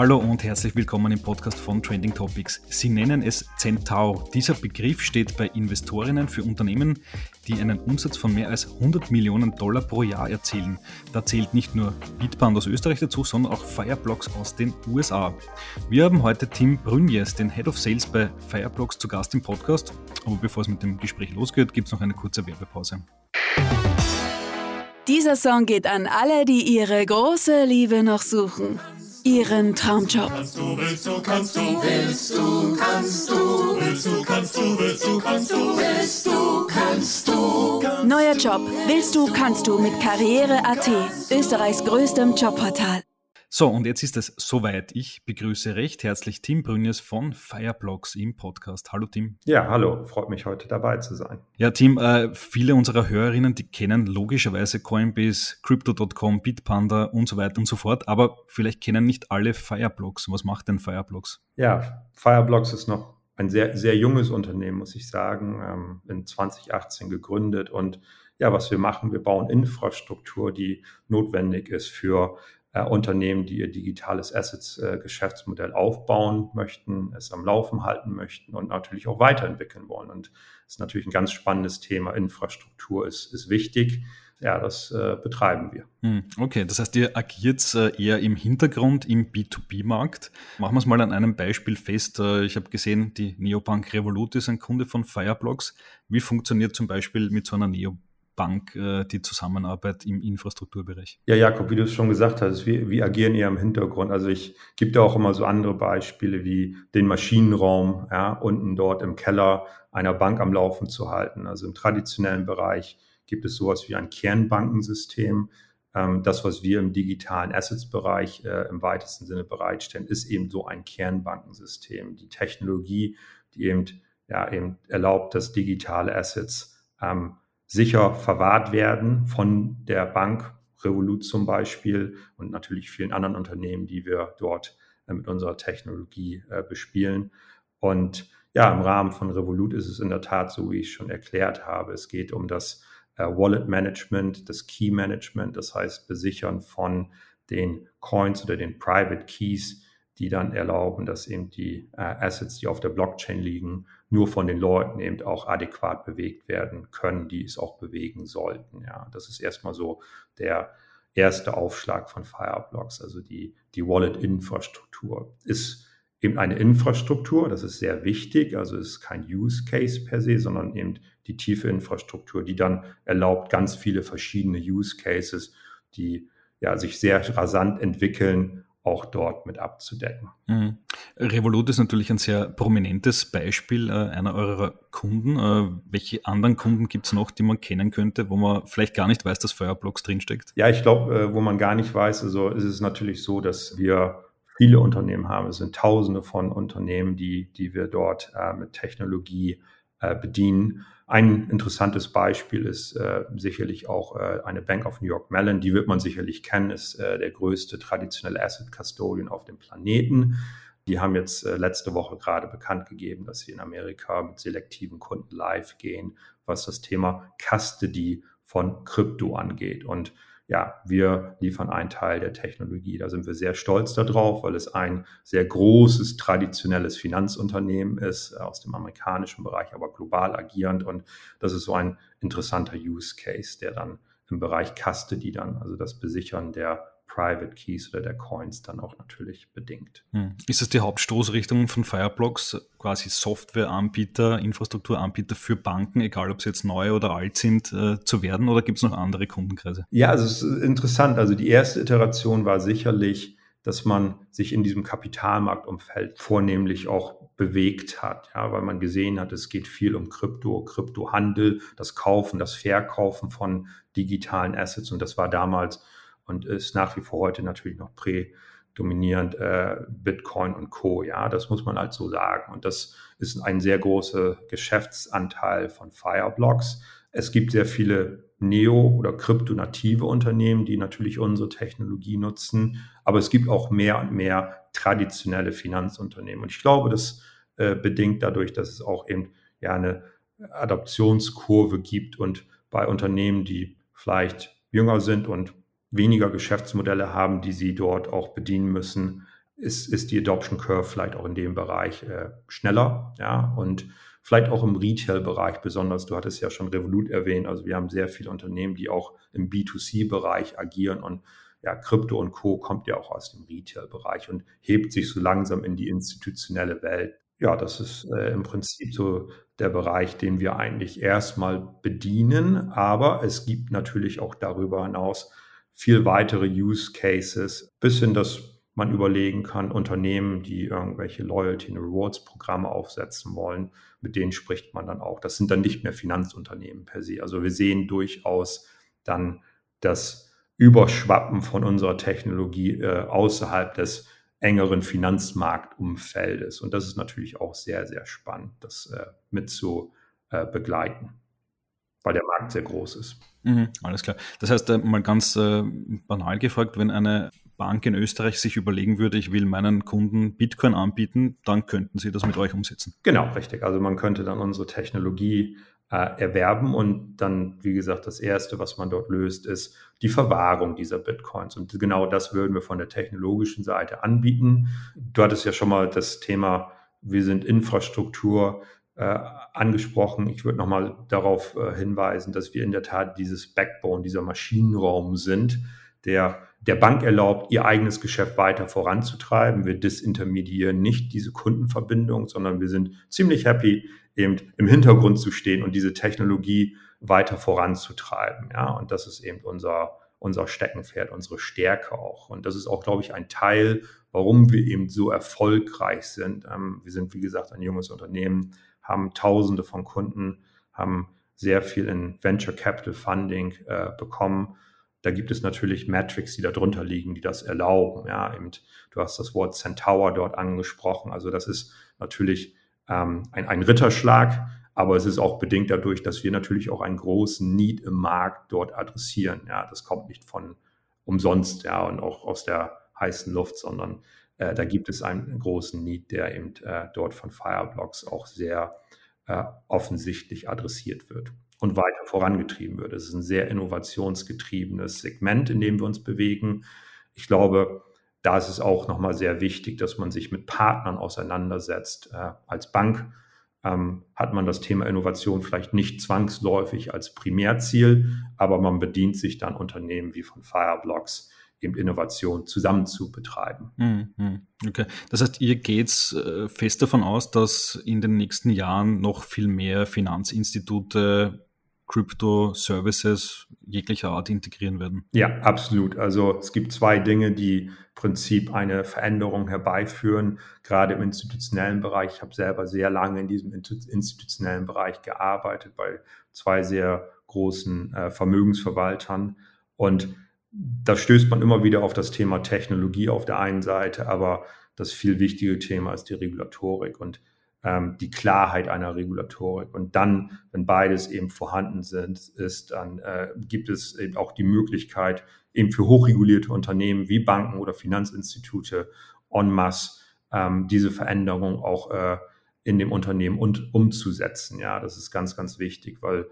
Hallo und herzlich willkommen im Podcast von Trending Topics. Sie nennen es Centau. Dieser Begriff steht bei Investorinnen für Unternehmen, die einen Umsatz von mehr als 100 Millionen Dollar pro Jahr erzielen. Da zählt nicht nur Bitband aus Österreich dazu, sondern auch Fireblocks aus den USA. Wir haben heute Tim Brünjes, den Head of Sales bei Fireblocks, zu Gast im Podcast. Aber bevor es mit dem Gespräch losgeht, gibt es noch eine kurze Werbepause. Dieser Song geht an alle, die ihre große Liebe noch suchen ihren Traumjob. Kannst du, willst du, kannst du, willst du, kannst du, willst du, kannst du, willst du, kannst du, willst du, kannst du. Neuer Job, willst du, kannst du mit Karriere.at, Österreichs größtem Jobportal. So, und jetzt ist es soweit. Ich begrüße recht herzlich Tim Brünjes von Fireblocks im Podcast. Hallo Tim. Ja, hallo, freut mich heute dabei zu sein. Ja, Tim, äh, viele unserer Hörerinnen, die kennen logischerweise Coinbase, Crypto.com, Bitpanda und so weiter und so fort, aber vielleicht kennen nicht alle Fireblocks. Was macht denn Fireblocks? Ja, Fireblocks ist noch ein sehr, sehr junges Unternehmen, muss ich sagen, ähm, in 2018 gegründet und ja, was wir machen, wir bauen Infrastruktur, die notwendig ist für äh, Unternehmen, die ihr digitales Assets-Geschäftsmodell äh, aufbauen möchten, es am Laufen halten möchten und natürlich auch weiterentwickeln wollen. Und das ist natürlich ein ganz spannendes Thema. Infrastruktur ist, ist wichtig. Ja, das äh, betreiben wir. Hm, okay, das heißt, ihr agiert äh, eher im Hintergrund im B2B-Markt. Machen wir es mal an einem Beispiel fest. Ich habe gesehen, die Neobank Revolut ist ein Kunde von Fireblocks. Wie funktioniert zum Beispiel mit so einer Neobank? Bank äh, die Zusammenarbeit im Infrastrukturbereich? Ja, Jakob, wie du es schon gesagt hast, wir, wir agieren eher im Hintergrund. Also ich gebe da auch immer so andere Beispiele wie den Maschinenraum ja, unten dort im Keller einer Bank am Laufen zu halten. Also im traditionellen Bereich gibt es sowas wie ein Kernbankensystem. Ähm, das, was wir im digitalen Assets-Bereich äh, im weitesten Sinne bereitstellen, ist eben so ein Kernbankensystem. Die Technologie, die eben, ja, eben erlaubt, dass digitale Assets ähm, sicher verwahrt werden von der Bank Revolut zum Beispiel und natürlich vielen anderen Unternehmen, die wir dort äh, mit unserer Technologie äh, bespielen. Und ja, im Rahmen von Revolut ist es in der Tat so, wie ich schon erklärt habe. Es geht um das äh, Wallet Management, das Key Management, das heißt Besichern von den Coins oder den Private Keys, die dann erlauben, dass eben die Assets, die auf der Blockchain liegen, nur von den Leuten eben auch adäquat bewegt werden können, die es auch bewegen sollten. Ja, das ist erstmal so der erste Aufschlag von Fireblocks, also die, die Wallet-Infrastruktur ist eben eine Infrastruktur, das ist sehr wichtig, also ist kein Use Case per se, sondern eben die tiefe Infrastruktur, die dann erlaubt ganz viele verschiedene Use Cases, die ja sich sehr rasant entwickeln auch dort mit abzudecken. Mhm. Revolut ist natürlich ein sehr prominentes Beispiel äh, einer eurer Kunden. Äh, welche anderen Kunden gibt es noch, die man kennen könnte, wo man vielleicht gar nicht weiß, dass Fireblocks drinsteckt? Ja, ich glaube, äh, wo man gar nicht weiß, also ist es natürlich so, dass wir viele Unternehmen haben. Es sind tausende von Unternehmen, die, die wir dort äh, mit Technologie bedienen. Ein interessantes Beispiel ist äh, sicherlich auch äh, eine Bank of New York Mellon, die wird man sicherlich kennen, ist äh, der größte traditionelle Asset Custodian auf dem Planeten. Die haben jetzt äh, letzte Woche gerade bekannt gegeben, dass sie in Amerika mit selektiven Kunden live gehen, was das Thema Custody von Krypto angeht. Und ja, wir liefern einen Teil der Technologie. Da sind wir sehr stolz darauf, weil es ein sehr großes, traditionelles Finanzunternehmen ist, äh, aus dem amerikanischen Bereich, aber global agierend. Und das ist so ein interessanter Use Case, der dann im Bereich Custody dann, also das Besichern der Private Keys oder der Coins dann auch natürlich bedingt. Hm. Ist das die Hauptstoßrichtung von Fireblocks, quasi Softwareanbieter, Infrastrukturanbieter für Banken, egal ob sie jetzt neu oder alt sind, äh, zu werden oder gibt es noch andere Kundenkreise? Ja, also es ist interessant. Also die erste Iteration war sicherlich, dass man sich in diesem Kapitalmarktumfeld vornehmlich auch bewegt hat, ja, weil man gesehen hat, es geht viel um Krypto, Kryptohandel, das Kaufen, das Verkaufen von digitalen Assets und das war damals und ist nach wie vor heute natürlich noch prädominierend äh, Bitcoin und Co. Ja, das muss man halt so sagen. Und das ist ein sehr großer Geschäftsanteil von Fireblocks. Es gibt sehr viele Neo- oder kryptonative Unternehmen, die natürlich unsere Technologie nutzen. Aber es gibt auch mehr und mehr traditionelle Finanzunternehmen. Und ich glaube, das äh, bedingt dadurch, dass es auch eben ja eine Adoptionskurve gibt und bei Unternehmen, die vielleicht jünger sind und weniger Geschäftsmodelle haben, die sie dort auch bedienen müssen, ist, ist die Adoption Curve vielleicht auch in dem Bereich äh, schneller, ja, und vielleicht auch im Retail-Bereich besonders. Du hattest ja schon Revolut erwähnt, also wir haben sehr viele Unternehmen, die auch im B2C-Bereich agieren und ja, Krypto und Co. kommt ja auch aus dem Retail-Bereich und hebt sich so langsam in die institutionelle Welt. Ja, das ist äh, im Prinzip so der Bereich, den wir eigentlich erstmal bedienen, aber es gibt natürlich auch darüber hinaus viel weitere Use Cases, bis hin, dass man überlegen kann, Unternehmen, die irgendwelche Loyalty- und Rewards-Programme aufsetzen wollen, mit denen spricht man dann auch. Das sind dann nicht mehr Finanzunternehmen per se. Also wir sehen durchaus dann das Überschwappen von unserer Technologie äh, außerhalb des engeren Finanzmarktumfeldes. Und das ist natürlich auch sehr, sehr spannend, das äh, mit zu äh, begleiten, weil der Markt sehr groß ist. Mhm, alles klar. Das heißt, äh, mal ganz äh, banal gefragt, wenn eine Bank in Österreich sich überlegen würde, ich will meinen Kunden Bitcoin anbieten, dann könnten sie das mit euch umsetzen. Genau, richtig. Also man könnte dann unsere Technologie äh, erwerben und dann, wie gesagt, das Erste, was man dort löst, ist die Verwahrung dieser Bitcoins. Und genau das würden wir von der technologischen Seite anbieten. Du hattest ja schon mal das Thema, wir sind Infrastruktur äh, angesprochen. Ich würde nochmal darauf äh, hinweisen, dass wir in der Tat dieses Backbone, dieser Maschinenraum sind, der der Bank erlaubt, ihr eigenes Geschäft weiter voranzutreiben. Wir disintermediieren nicht diese Kundenverbindung, sondern wir sind ziemlich happy, eben im Hintergrund zu stehen und diese Technologie weiter voranzutreiben. Ja, und das ist eben unser, unser Steckenpferd, unsere Stärke auch. Und das ist auch, glaube ich, ein Teil, warum wir eben so erfolgreich sind. Ähm, wir sind, wie gesagt, ein junges Unternehmen, haben Tausende von Kunden, haben sehr viel in Venture Capital Funding äh, bekommen da gibt es natürlich Metrics, die darunter liegen, die das erlauben. Ja, eben, du hast das Wort Centaur dort angesprochen. Also das ist natürlich ähm, ein, ein Ritterschlag, aber es ist auch bedingt dadurch, dass wir natürlich auch einen großen Need im Markt dort adressieren. Ja, das kommt nicht von umsonst, ja, und auch aus der heißen Luft, sondern äh, da gibt es einen großen Need, der eben äh, dort von Fireblocks auch sehr äh, offensichtlich adressiert wird und weiter vorangetrieben wird. Es ist ein sehr innovationsgetriebenes Segment, in dem wir uns bewegen. Ich glaube, da ist es auch nochmal sehr wichtig, dass man sich mit Partnern auseinandersetzt. Äh, als Bank ähm, hat man das Thema Innovation vielleicht nicht zwangsläufig als Primärziel, aber man bedient sich dann Unternehmen wie von Fireblocks, eben Innovation zusammen zu betreiben. Mhm. Okay, das heißt, ihr geht äh, fest davon aus, dass in den nächsten Jahren noch viel mehr Finanzinstitute Crypto-Services jeglicher Art integrieren werden. Ja, absolut. Also es gibt zwei Dinge, die im Prinzip eine Veränderung herbeiführen, gerade im institutionellen Bereich. Ich habe selber sehr lange in diesem institutionellen Bereich gearbeitet bei zwei sehr großen äh, Vermögensverwaltern und da stößt man immer wieder auf das Thema Technologie auf der einen Seite, aber das viel wichtige Thema ist die Regulatorik. Und ähm, die Klarheit einer Regulatorik. Und dann, wenn beides eben vorhanden sind, ist, dann äh, gibt es eben auch die Möglichkeit, eben für hochregulierte Unternehmen wie Banken oder Finanzinstitute en masse ähm, diese Veränderung auch äh, in dem Unternehmen und umzusetzen. Ja, das ist ganz, ganz wichtig, weil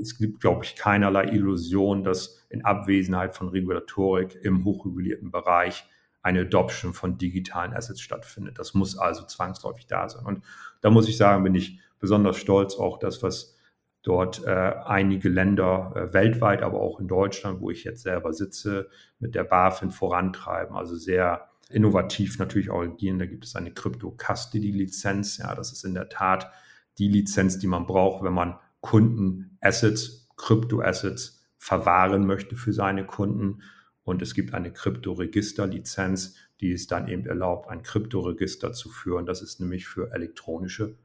es gibt, glaube ich, keinerlei Illusion, dass in Abwesenheit von Regulatorik im hochregulierten Bereich eine Adoption von digitalen Assets stattfindet. Das muss also zwangsläufig da sein. Und da muss ich sagen, bin ich besonders stolz auch das, was dort äh, einige Länder äh, weltweit, aber auch in Deutschland, wo ich jetzt selber sitze, mit der BaFin vorantreiben. Also sehr innovativ natürlich auch agieren. Da gibt es eine Crypto-Custody-Lizenz. Ja, das ist in der Tat die Lizenz, die man braucht, wenn man Kunden-Assets, Krypto-Assets verwahren möchte für seine Kunden. Und es gibt eine Kryptoregisterlizenz, die es dann eben erlaubt, ein Kryptoregister zu führen. Das ist nämlich für elektronische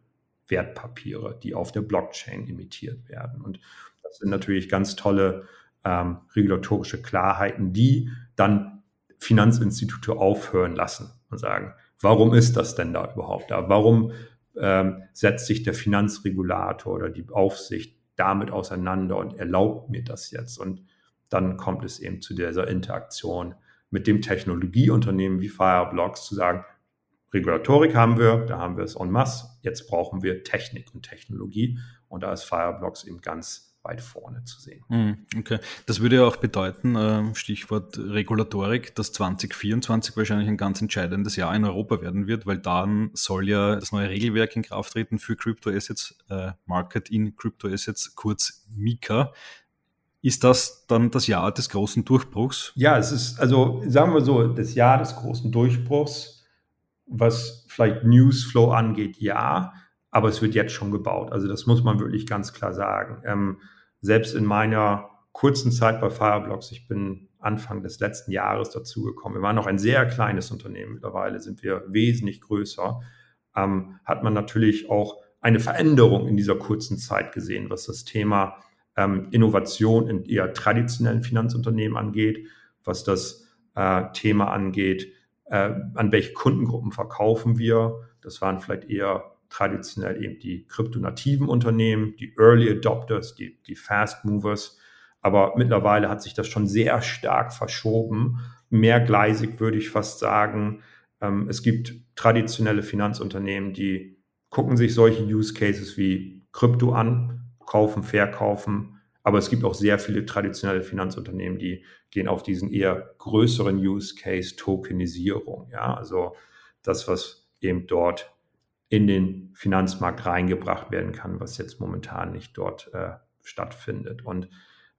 Wertpapiere, die auf der Blockchain emittiert werden. Und das sind natürlich ganz tolle ähm, regulatorische Klarheiten, die dann Finanzinstitute aufhören lassen und sagen, warum ist das denn da überhaupt da? Warum ähm, setzt sich der Finanzregulator oder die Aufsicht damit auseinander und erlaubt mir das jetzt? Und dann kommt es eben zu dieser Interaktion mit dem Technologieunternehmen wie Fireblocks zu sagen, Regulatorik haben wir, da haben wir es en masse, jetzt brauchen wir Technik und Technologie und da ist Fireblocks eben ganz weit vorne zu sehen. Hm, okay, das würde ja auch bedeuten, ähm, Stichwort Regulatorik, dass 2024 wahrscheinlich ein ganz entscheidendes Jahr in Europa werden wird, weil dann soll ja das neue Regelwerk in Kraft treten für Crypto Assets, äh, Market in Crypto Assets, kurz MiCA. Ist das dann das Jahr des großen Durchbruchs? Ja, es ist, also sagen wir so, das Jahr des großen Durchbruchs, was vielleicht Newsflow angeht, ja, aber es wird jetzt schon gebaut. Also das muss man wirklich ganz klar sagen. Ähm, selbst in meiner kurzen Zeit bei Fireblocks, ich bin Anfang des letzten Jahres dazugekommen, wir waren noch ein sehr kleines Unternehmen, mittlerweile sind wir wesentlich größer, ähm, hat man natürlich auch eine Veränderung in dieser kurzen Zeit gesehen, was das Thema ähm, Innovation in eher traditionellen Finanzunternehmen angeht, was das äh, Thema angeht, äh, an welche Kundengruppen verkaufen wir. Das waren vielleicht eher traditionell eben die kryptonativen Unternehmen, die Early Adopters, die, die Fast Movers. Aber mittlerweile hat sich das schon sehr stark verschoben. Mehrgleisig würde ich fast sagen. Ähm, es gibt traditionelle Finanzunternehmen, die gucken sich solche Use Cases wie Krypto an, kaufen, verkaufen. Aber es gibt auch sehr viele traditionelle Finanzunternehmen, die gehen auf diesen eher größeren Use Case Tokenisierung. Ja, also das, was eben dort in den Finanzmarkt reingebracht werden kann, was jetzt momentan nicht dort äh, stattfindet. Und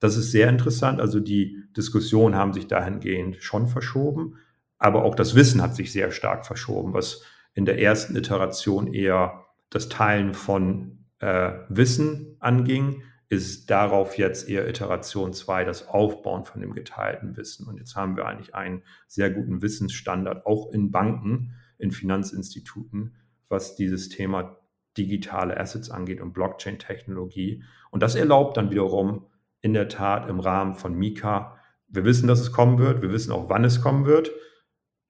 das ist sehr interessant. Also die Diskussionen haben sich dahingehend schon verschoben, aber auch das Wissen hat sich sehr stark verschoben, was in der ersten Iteration eher das Teilen von äh, Wissen anging, ist darauf jetzt eher Iteration 2 das Aufbauen von dem geteilten Wissen. Und jetzt haben wir eigentlich einen sehr guten Wissensstandard, auch in Banken, in Finanzinstituten, was dieses Thema digitale Assets angeht und Blockchain-Technologie. Und das erlaubt dann wiederum in der Tat im Rahmen von Mika, wir wissen, dass es kommen wird, wir wissen auch, wann es kommen wird,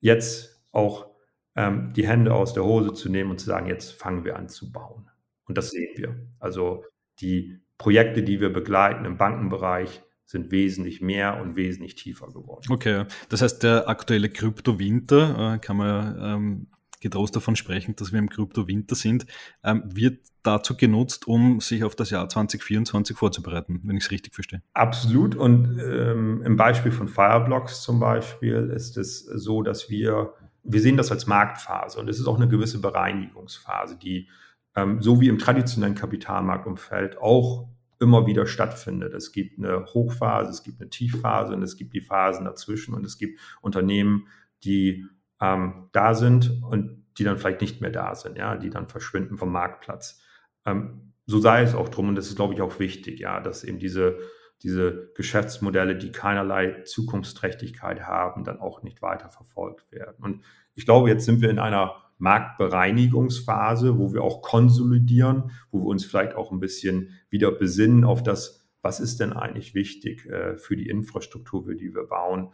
jetzt auch ähm, die Hände aus der Hose zu nehmen und zu sagen, jetzt fangen wir an zu bauen. Und das sehen wir. Also die Projekte, die wir begleiten im Bankenbereich, sind wesentlich mehr und wesentlich tiefer geworden. Okay, das heißt, der aktuelle Kryptowinter, äh, kann man ähm, getrost davon sprechen, dass wir im Kryptowinter sind, ähm, wird dazu genutzt, um sich auf das Jahr 2024 vorzubereiten, wenn ich es richtig verstehe. Absolut. Und ähm, im Beispiel von Fireblocks zum Beispiel ist es so, dass wir, wir sehen das als Marktphase und es ist auch eine gewisse Bereinigungsphase, die ähm, so wie im traditionellen Kapitalmarktumfeld auch immer wieder stattfindet. Es gibt eine Hochphase, es gibt eine Tiefphase und es gibt die Phasen dazwischen und es gibt Unternehmen, die ähm, da sind und die dann vielleicht nicht mehr da sind, ja, die dann verschwinden vom Marktplatz. Ähm, so sei es auch drum und das ist, glaube ich, auch wichtig, ja, dass eben diese, diese Geschäftsmodelle, die keinerlei Zukunftsträchtigkeit haben, dann auch nicht weiter verfolgt werden. Und ich glaube, jetzt sind wir in einer Marktbereinigungsphase, wo wir auch konsolidieren, wo wir uns vielleicht auch ein bisschen wieder besinnen auf das, was ist denn eigentlich wichtig äh, für die Infrastruktur, für die wir bauen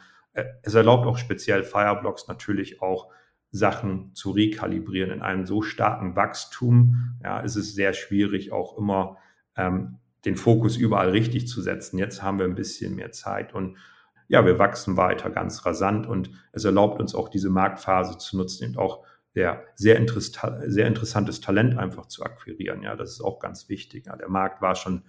es erlaubt auch speziell Fireblocks natürlich auch Sachen zu rekalibrieren. In einem so starken Wachstum ja, ist es sehr schwierig, auch immer ähm, den Fokus überall richtig zu setzen. Jetzt haben wir ein bisschen mehr Zeit und ja, wir wachsen weiter ganz rasant und es erlaubt uns auch diese Marktphase zu nutzen und auch der sehr, sehr interessantes Talent einfach zu akquirieren. Ja, das ist auch ganz wichtig. Ja, der Markt war schon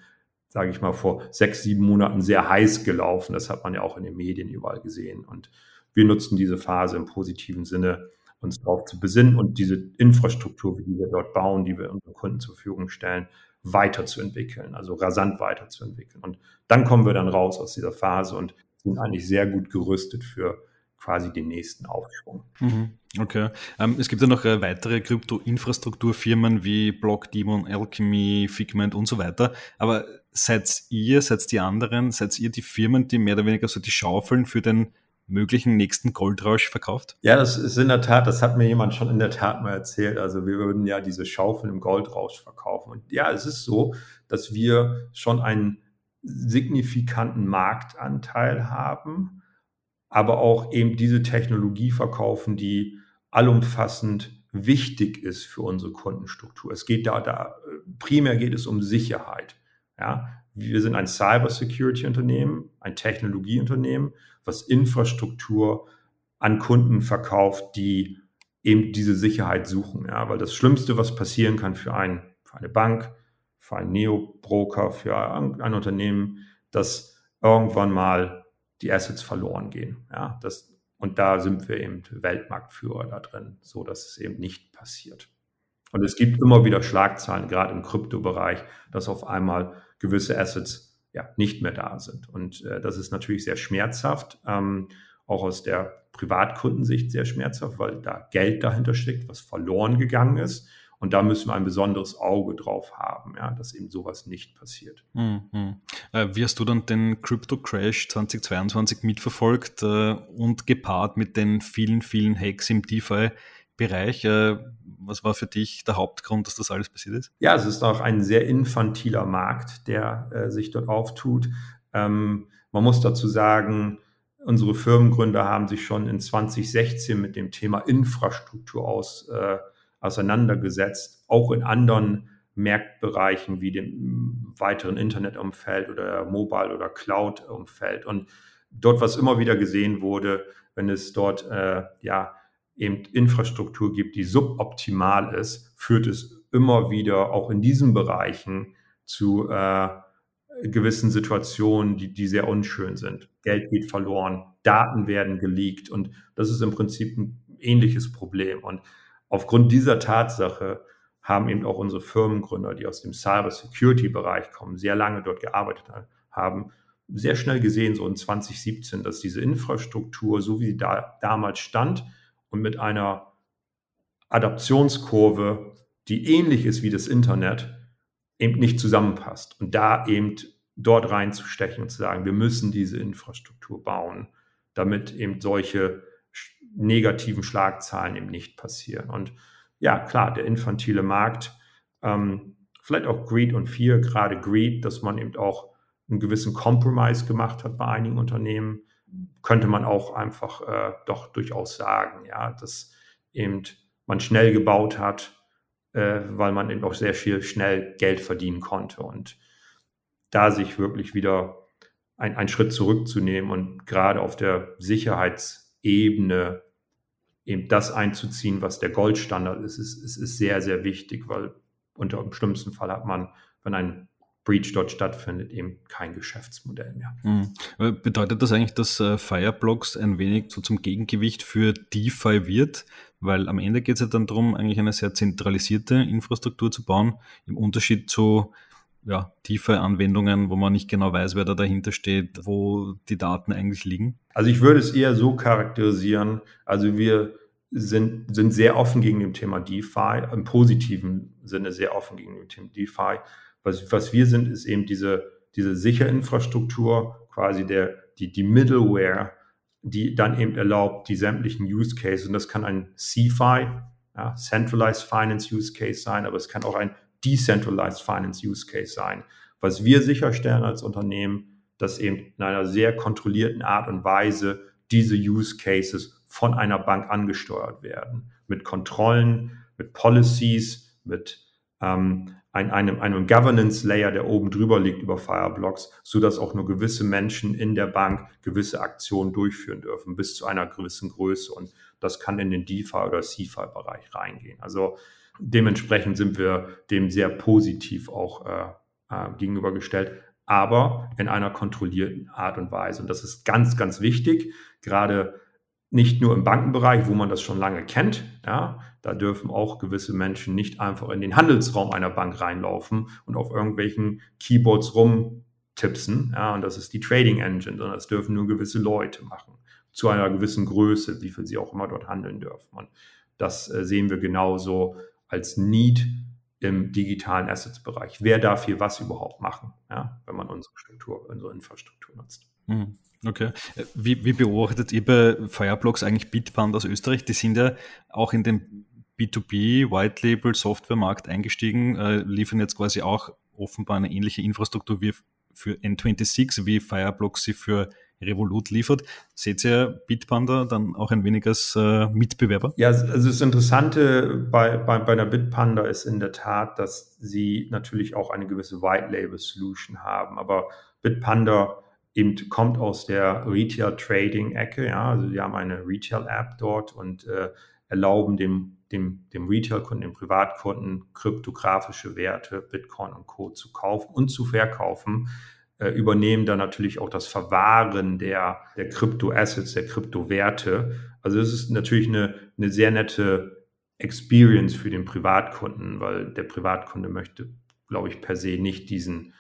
sage ich mal, vor sechs, sieben Monaten sehr heiß gelaufen. Das hat man ja auch in den Medien überall gesehen. Und wir nutzen diese Phase im positiven Sinne, uns darauf zu besinnen und diese Infrastruktur, die wir dort bauen, die wir unseren Kunden zur Verfügung stellen, weiterzuentwickeln, also rasant weiterzuentwickeln. Und dann kommen wir dann raus aus dieser Phase und sind eigentlich sehr gut gerüstet für quasi den nächsten Aufschwung. Mhm. Okay. Ähm, es gibt ja noch äh, weitere Krypto-Infrastrukturfirmen wie Blockdemon, Alchemy, Figment und so weiter. Aber seid ihr, seid die anderen, seid ihr die Firmen, die mehr oder weniger so die Schaufeln für den möglichen nächsten Goldrausch verkauft? Ja, das ist in der Tat, das hat mir jemand schon in der Tat mal erzählt. Also wir würden ja diese Schaufeln im Goldrausch verkaufen. Und ja, es ist so, dass wir schon einen signifikanten Marktanteil haben aber auch eben diese Technologie verkaufen, die allumfassend wichtig ist für unsere Kundenstruktur. Es geht da, da primär geht es um Sicherheit. Ja, wir sind ein Cybersecurity-Unternehmen, ein Technologieunternehmen, was Infrastruktur an Kunden verkauft, die eben diese Sicherheit suchen. Ja, weil das Schlimmste, was passieren kann für, ein, für eine Bank, für einen Neo-Broker, für ein Unternehmen, dass irgendwann mal die Assets verloren gehen. Ja, das, und da sind wir eben Weltmarktführer da drin, so dass es eben nicht passiert. Und es gibt immer wieder Schlagzeilen, gerade im Kryptobereich, dass auf einmal gewisse Assets ja nicht mehr da sind. Und äh, das ist natürlich sehr schmerzhaft, ähm, auch aus der Privatkundensicht sehr schmerzhaft, weil da Geld dahinter steckt, was verloren gegangen ist. Und da müssen wir ein besonderes Auge drauf haben, ja, dass eben sowas nicht passiert. Mhm. Äh, wie hast du dann den Crypto Crash 2022 mitverfolgt äh, und gepaart mit den vielen, vielen Hacks im DeFi-Bereich? Äh, was war für dich der Hauptgrund, dass das alles passiert ist? Ja, es ist auch ein sehr infantiler Markt, der äh, sich dort auftut. Ähm, man muss dazu sagen, unsere Firmengründer haben sich schon in 2016 mit dem Thema Infrastruktur aus äh, auseinandergesetzt, auch in anderen Marktbereichen wie dem weiteren Internetumfeld oder Mobile- oder Cloud-Umfeld. Und dort, was immer wieder gesehen wurde, wenn es dort äh, ja eben Infrastruktur gibt, die suboptimal ist, führt es immer wieder auch in diesen Bereichen zu äh, gewissen Situationen, die, die sehr unschön sind. Geld geht verloren, Daten werden geleakt und das ist im Prinzip ein ähnliches Problem. Und aufgrund dieser Tatsache haben eben auch unsere Firmengründer, die aus dem Cyber Security Bereich kommen, sehr lange dort gearbeitet haben, sehr schnell gesehen, so in 2017, dass diese Infrastruktur, so wie sie da damals stand und mit einer Adaptionskurve, die ähnlich ist wie das Internet, eben nicht zusammenpasst. Und da eben dort reinzustechen und zu sagen, wir müssen diese Infrastruktur bauen, damit eben solche negativen Schlagzahlen eben nicht passieren. Und ja, klar, der infantile Markt, ähm, vielleicht auch Greed und Fear, gerade Greed, dass man eben auch einen gewissen Compromise gemacht hat bei einigen Unternehmen, könnte man auch einfach äh, doch durchaus sagen, ja, dass eben man schnell gebaut hat, äh, weil man eben auch sehr viel schnell Geld verdienen konnte. Und da sich wirklich wieder ein, einen Schritt zurückzunehmen und gerade auf der Sicherheitsebene eben das einzuziehen, was der Goldstandard ist, ist, ist, sehr, sehr wichtig, weil unter dem schlimmsten Fall hat man, wenn ein Breach dort stattfindet, eben kein Geschäftsmodell mehr. Mhm. Bedeutet das eigentlich, dass äh, Fireblocks ein wenig so zum Gegengewicht für DeFi wird? Weil am Ende geht es ja dann darum, eigentlich eine sehr zentralisierte Infrastruktur zu bauen, im Unterschied zu ja, DeFi-Anwendungen, wo man nicht genau weiß, wer da dahinter steht, wo die Daten eigentlich liegen? Also ich würde es eher so charakterisieren. Also wir sind, sind sehr offen gegen dem Thema DeFi, im positiven Sinne sehr offen gegen dem Thema DeFi. Was, was wir sind, ist eben diese, diese sichere Infrastruktur, quasi der, die, die Middleware, die dann eben erlaubt, die sämtlichen Use Cases, und das kann ein CFI, ja, Centralized Finance Use Case sein, aber es kann auch ein Decentralized Finance Use Case sein. Was wir sicherstellen als Unternehmen, dass eben in einer sehr kontrollierten Art und Weise diese Use Cases von einer Bank angesteuert werden. Mit Kontrollen, mit Policies, mit ähm, ein, einem, einem Governance-Layer, der oben drüber liegt über Fireblocks, so dass auch nur gewisse Menschen in der Bank gewisse Aktionen durchführen dürfen, bis zu einer gewissen Größe. Und das kann in den DeFi- oder CFI-Bereich reingehen. Also dementsprechend sind wir dem sehr positiv auch äh, äh, gegenübergestellt, aber in einer kontrollierten Art und Weise. Und das ist ganz, ganz wichtig, gerade nicht nur im Bankenbereich, wo man das schon lange kennt. Ja, da dürfen auch gewisse Menschen nicht einfach in den Handelsraum einer Bank reinlaufen und auf irgendwelchen Keyboards rumtipsen. Ja, und das ist die Trading Engine, sondern das dürfen nur gewisse Leute machen. Zu einer gewissen Größe, wie viel sie auch immer dort handeln dürfen. Und das äh, sehen wir genauso als Need im digitalen Assets-Bereich. Wer darf hier was überhaupt machen, ja, wenn man unsere Struktur, unsere Infrastruktur nutzt? Mhm. Okay. Wie, wie beobachtet ihr bei Fireblocks eigentlich Bitband aus Österreich? Die sind ja auch in den B2B White Label Software Markt eingestiegen, äh, liefern jetzt quasi auch offenbar eine ähnliche Infrastruktur wie für N26, wie Fireblocks sie für Revolut liefert. Seht ihr Bitpanda dann auch ein wenig als äh, Mitbewerber? Ja, also das Interessante bei, bei, bei der Bitpanda ist in der Tat, dass sie natürlich auch eine gewisse White Label Solution haben. Aber Bitpanda eben kommt aus der Retail Trading Ecke. Ja, also sie haben eine Retail App dort und äh, erlauben dem, dem, dem Retail-Kunden, dem Privatkunden kryptografische Werte, Bitcoin und Co. zu kaufen und zu verkaufen, äh, übernehmen dann natürlich auch das Verwahren der, der Krypto-Assets, der Kryptowerte. Also das ist natürlich eine, eine sehr nette Experience für den Privatkunden, weil der Privatkunde möchte, glaube ich, per se nicht diesen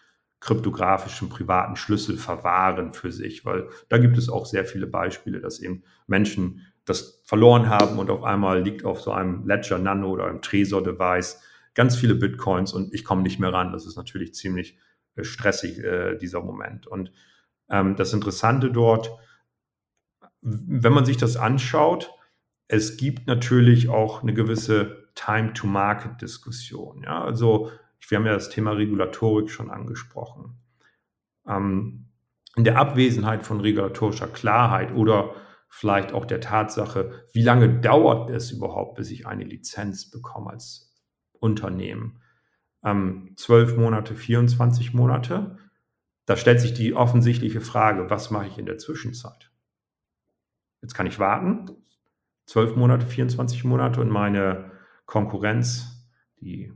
kryptografischen privaten Schlüssel verwahren für sich, weil da gibt es auch sehr viele Beispiele, dass eben Menschen das verloren haben und auf einmal liegt auf so einem Ledger Nano oder einem Trezor-Device ganz viele Bitcoins und ich komme nicht mehr ran. Das ist natürlich ziemlich äh, stressig, äh, dieser Moment. Und ähm, das Interessante dort, wenn man sich das anschaut, es gibt natürlich auch eine gewisse Time-to-Market-Diskussion. Ja? Also wir haben ja das Thema Regulatorik schon angesprochen. Ähm, in der Abwesenheit von regulatorischer Klarheit oder vielleicht auch der Tatsache, wie lange dauert es überhaupt, bis ich eine Lizenz bekomme als Unternehmen? Ähm, 12 Monate, 24 Monate? Da stellt sich die offensichtliche Frage, was mache ich in der Zwischenzeit? Jetzt kann ich warten, 12 Monate, 24 Monate und meine Konkurrenz, die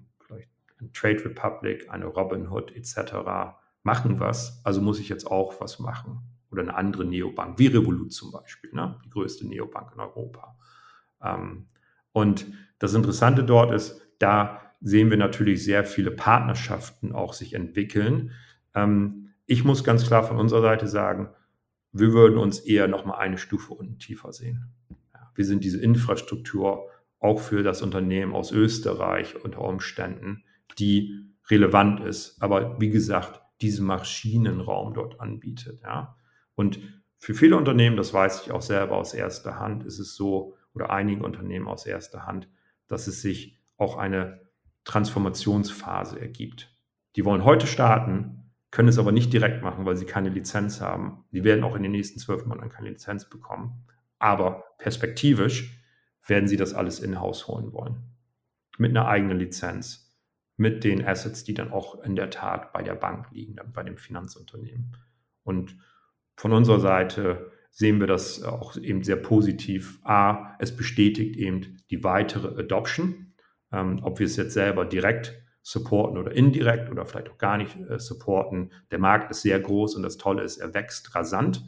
eine Trade Republic, eine Robinhood etc. machen was, also muss ich jetzt auch was machen. Oder eine andere Neobank, wie Revolut zum Beispiel, ne? die größte Neobank in Europa. Ähm, und das Interessante dort ist, da sehen wir natürlich sehr viele Partnerschaften auch sich entwickeln. Ähm, ich muss ganz klar von unserer Seite sagen, wir würden uns eher noch mal eine Stufe unten tiefer sehen. Wir sind diese Infrastruktur auch für das Unternehmen aus Österreich unter Umständen die relevant ist, aber wie gesagt, diesen Maschinenraum dort anbietet. Ja. Und für viele Unternehmen, das weiß ich auch selber aus erster Hand, ist es so, oder einigen Unternehmen aus erster Hand, dass es sich auch eine Transformationsphase ergibt. Die wollen heute starten, können es aber nicht direkt machen, weil sie keine Lizenz haben. Die werden auch in den nächsten zwölf Monaten keine Lizenz bekommen. Aber perspektivisch werden sie das alles in-house holen wollen. Mit einer eigenen Lizenz mit den Assets, die dann auch in der Tat bei der Bank liegen, dann bei dem Finanzunternehmen. Und von unserer Seite sehen wir das auch eben sehr positiv. A, es bestätigt eben die weitere Adoption. Ähm, ob wir es jetzt selber direkt supporten oder indirekt oder vielleicht auch gar nicht äh, supporten. Der Markt ist sehr groß und das Tolle ist, er wächst rasant.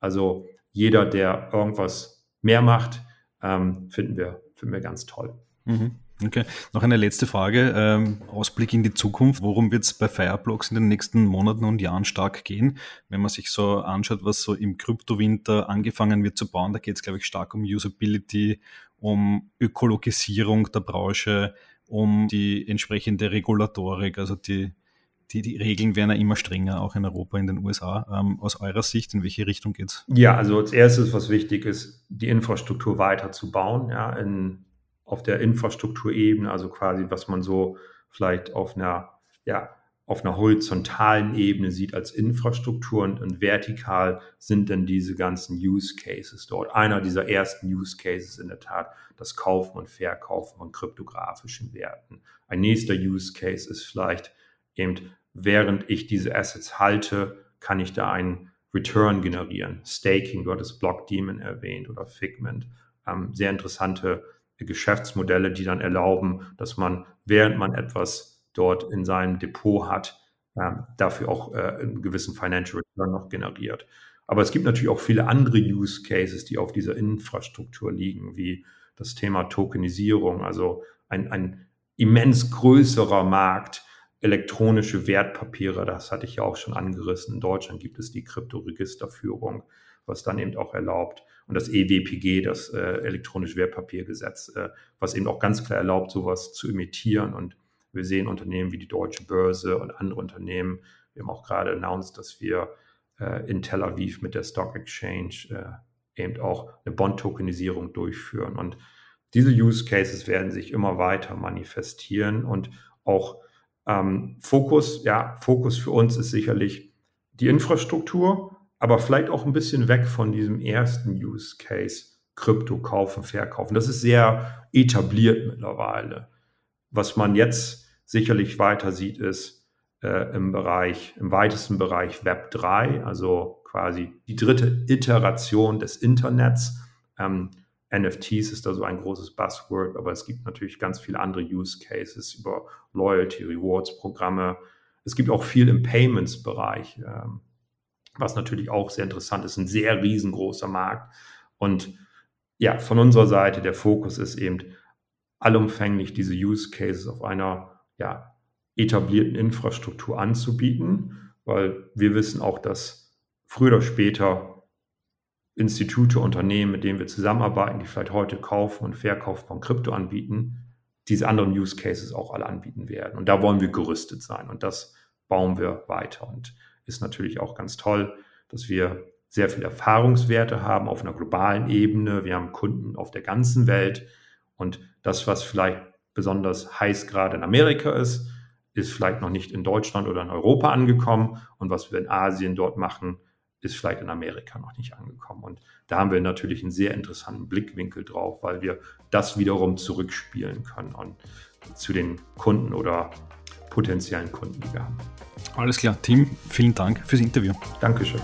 Also jeder, der irgendwas mehr macht, ähm, finden, wir, finden wir ganz toll. Mhm. Okay, noch eine letzte Frage. Ähm, Ausblick in die Zukunft. Worum wird es bei Fireblocks in den nächsten Monaten und Jahren stark gehen? Wenn man sich so anschaut, was so im Kryptowinter angefangen wird zu bauen, da geht es, glaube ich, stark um Usability, um Ökologisierung der Branche, um die entsprechende Regulatorik. Also die, die, die Regeln werden ja immer strenger, auch in Europa, in den USA. Ähm, aus eurer Sicht, in welche Richtung geht es? Ja, also als erstes, was wichtig ist, die Infrastruktur weiter zu bauen, ja, in auf der Infrastrukturebene, also quasi, was man so vielleicht auf einer, ja, auf einer horizontalen Ebene sieht als Infrastruktur und, und vertikal sind dann diese ganzen Use Cases dort. Einer dieser ersten Use Cases in der Tat das Kaufen und Verkaufen von kryptografischen Werten. Ein nächster Use Case ist vielleicht eben, während ich diese Assets halte, kann ich da einen Return generieren. Staking, du hattest Block Daemon erwähnt oder Figment. Ähm, sehr interessante Geschäftsmodelle, die dann erlauben, dass man, während man etwas dort in seinem Depot hat, ähm, dafür auch äh, einen gewissen Financial Return noch generiert. Aber es gibt natürlich auch viele andere Use Cases, die auf dieser Infrastruktur liegen, wie das Thema Tokenisierung, also ein, ein immens größerer Markt, elektronische Wertpapiere, das hatte ich ja auch schon angerissen. In Deutschland gibt es die Kryptoregisterführung, was dann eben auch erlaubt, und das EWPG, das äh, elektronische Wertpapiergesetz, äh, was eben auch ganz klar erlaubt, sowas zu imitieren. Und wir sehen Unternehmen wie die Deutsche Börse und andere Unternehmen. Wir haben auch gerade announced, dass wir äh, in Tel Aviv mit der Stock Exchange äh, eben auch eine Bond-Tokenisierung durchführen. Und diese Use Cases werden sich immer weiter manifestieren und auch ähm, Fokus, ja, Fokus für uns ist sicherlich die Infrastruktur, aber vielleicht auch ein bisschen weg von diesem ersten Use Case, Krypto kaufen, verkaufen. Das ist sehr etabliert mittlerweile. Was man jetzt sicherlich weiter sieht, ist äh, im Bereich, im weitesten Bereich Web 3, also quasi die dritte Iteration des Internets. Ähm, NFTs ist da so ein großes Buzzword, aber es gibt natürlich ganz viele andere Use Cases über Loyalty, Rewards-Programme. Es gibt auch viel im Payments-Bereich, ähm, was natürlich auch sehr interessant ist, ein sehr riesengroßer Markt. Und ja, von unserer Seite, der Fokus ist eben allumfänglich diese Use Cases auf einer ja, etablierten Infrastruktur anzubieten, weil wir wissen auch, dass früher oder später Institute, Unternehmen, mit denen wir zusammenarbeiten, die vielleicht heute Kauf und Verkauf von Krypto anbieten, diese anderen Use Cases auch alle anbieten werden. Und da wollen wir gerüstet sein und das bauen wir weiter. Und ist natürlich auch ganz toll, dass wir sehr viele Erfahrungswerte haben auf einer globalen Ebene. Wir haben Kunden auf der ganzen Welt und das, was vielleicht besonders heiß gerade in Amerika ist, ist vielleicht noch nicht in Deutschland oder in Europa angekommen und was wir in Asien dort machen, ist vielleicht in Amerika noch nicht angekommen. Und da haben wir natürlich einen sehr interessanten Blickwinkel drauf, weil wir das wiederum zurückspielen können und zu den Kunden oder potenziellen Kunden, die wir haben. Alles klar, Tim, vielen Dank fürs Interview. Dankeschön.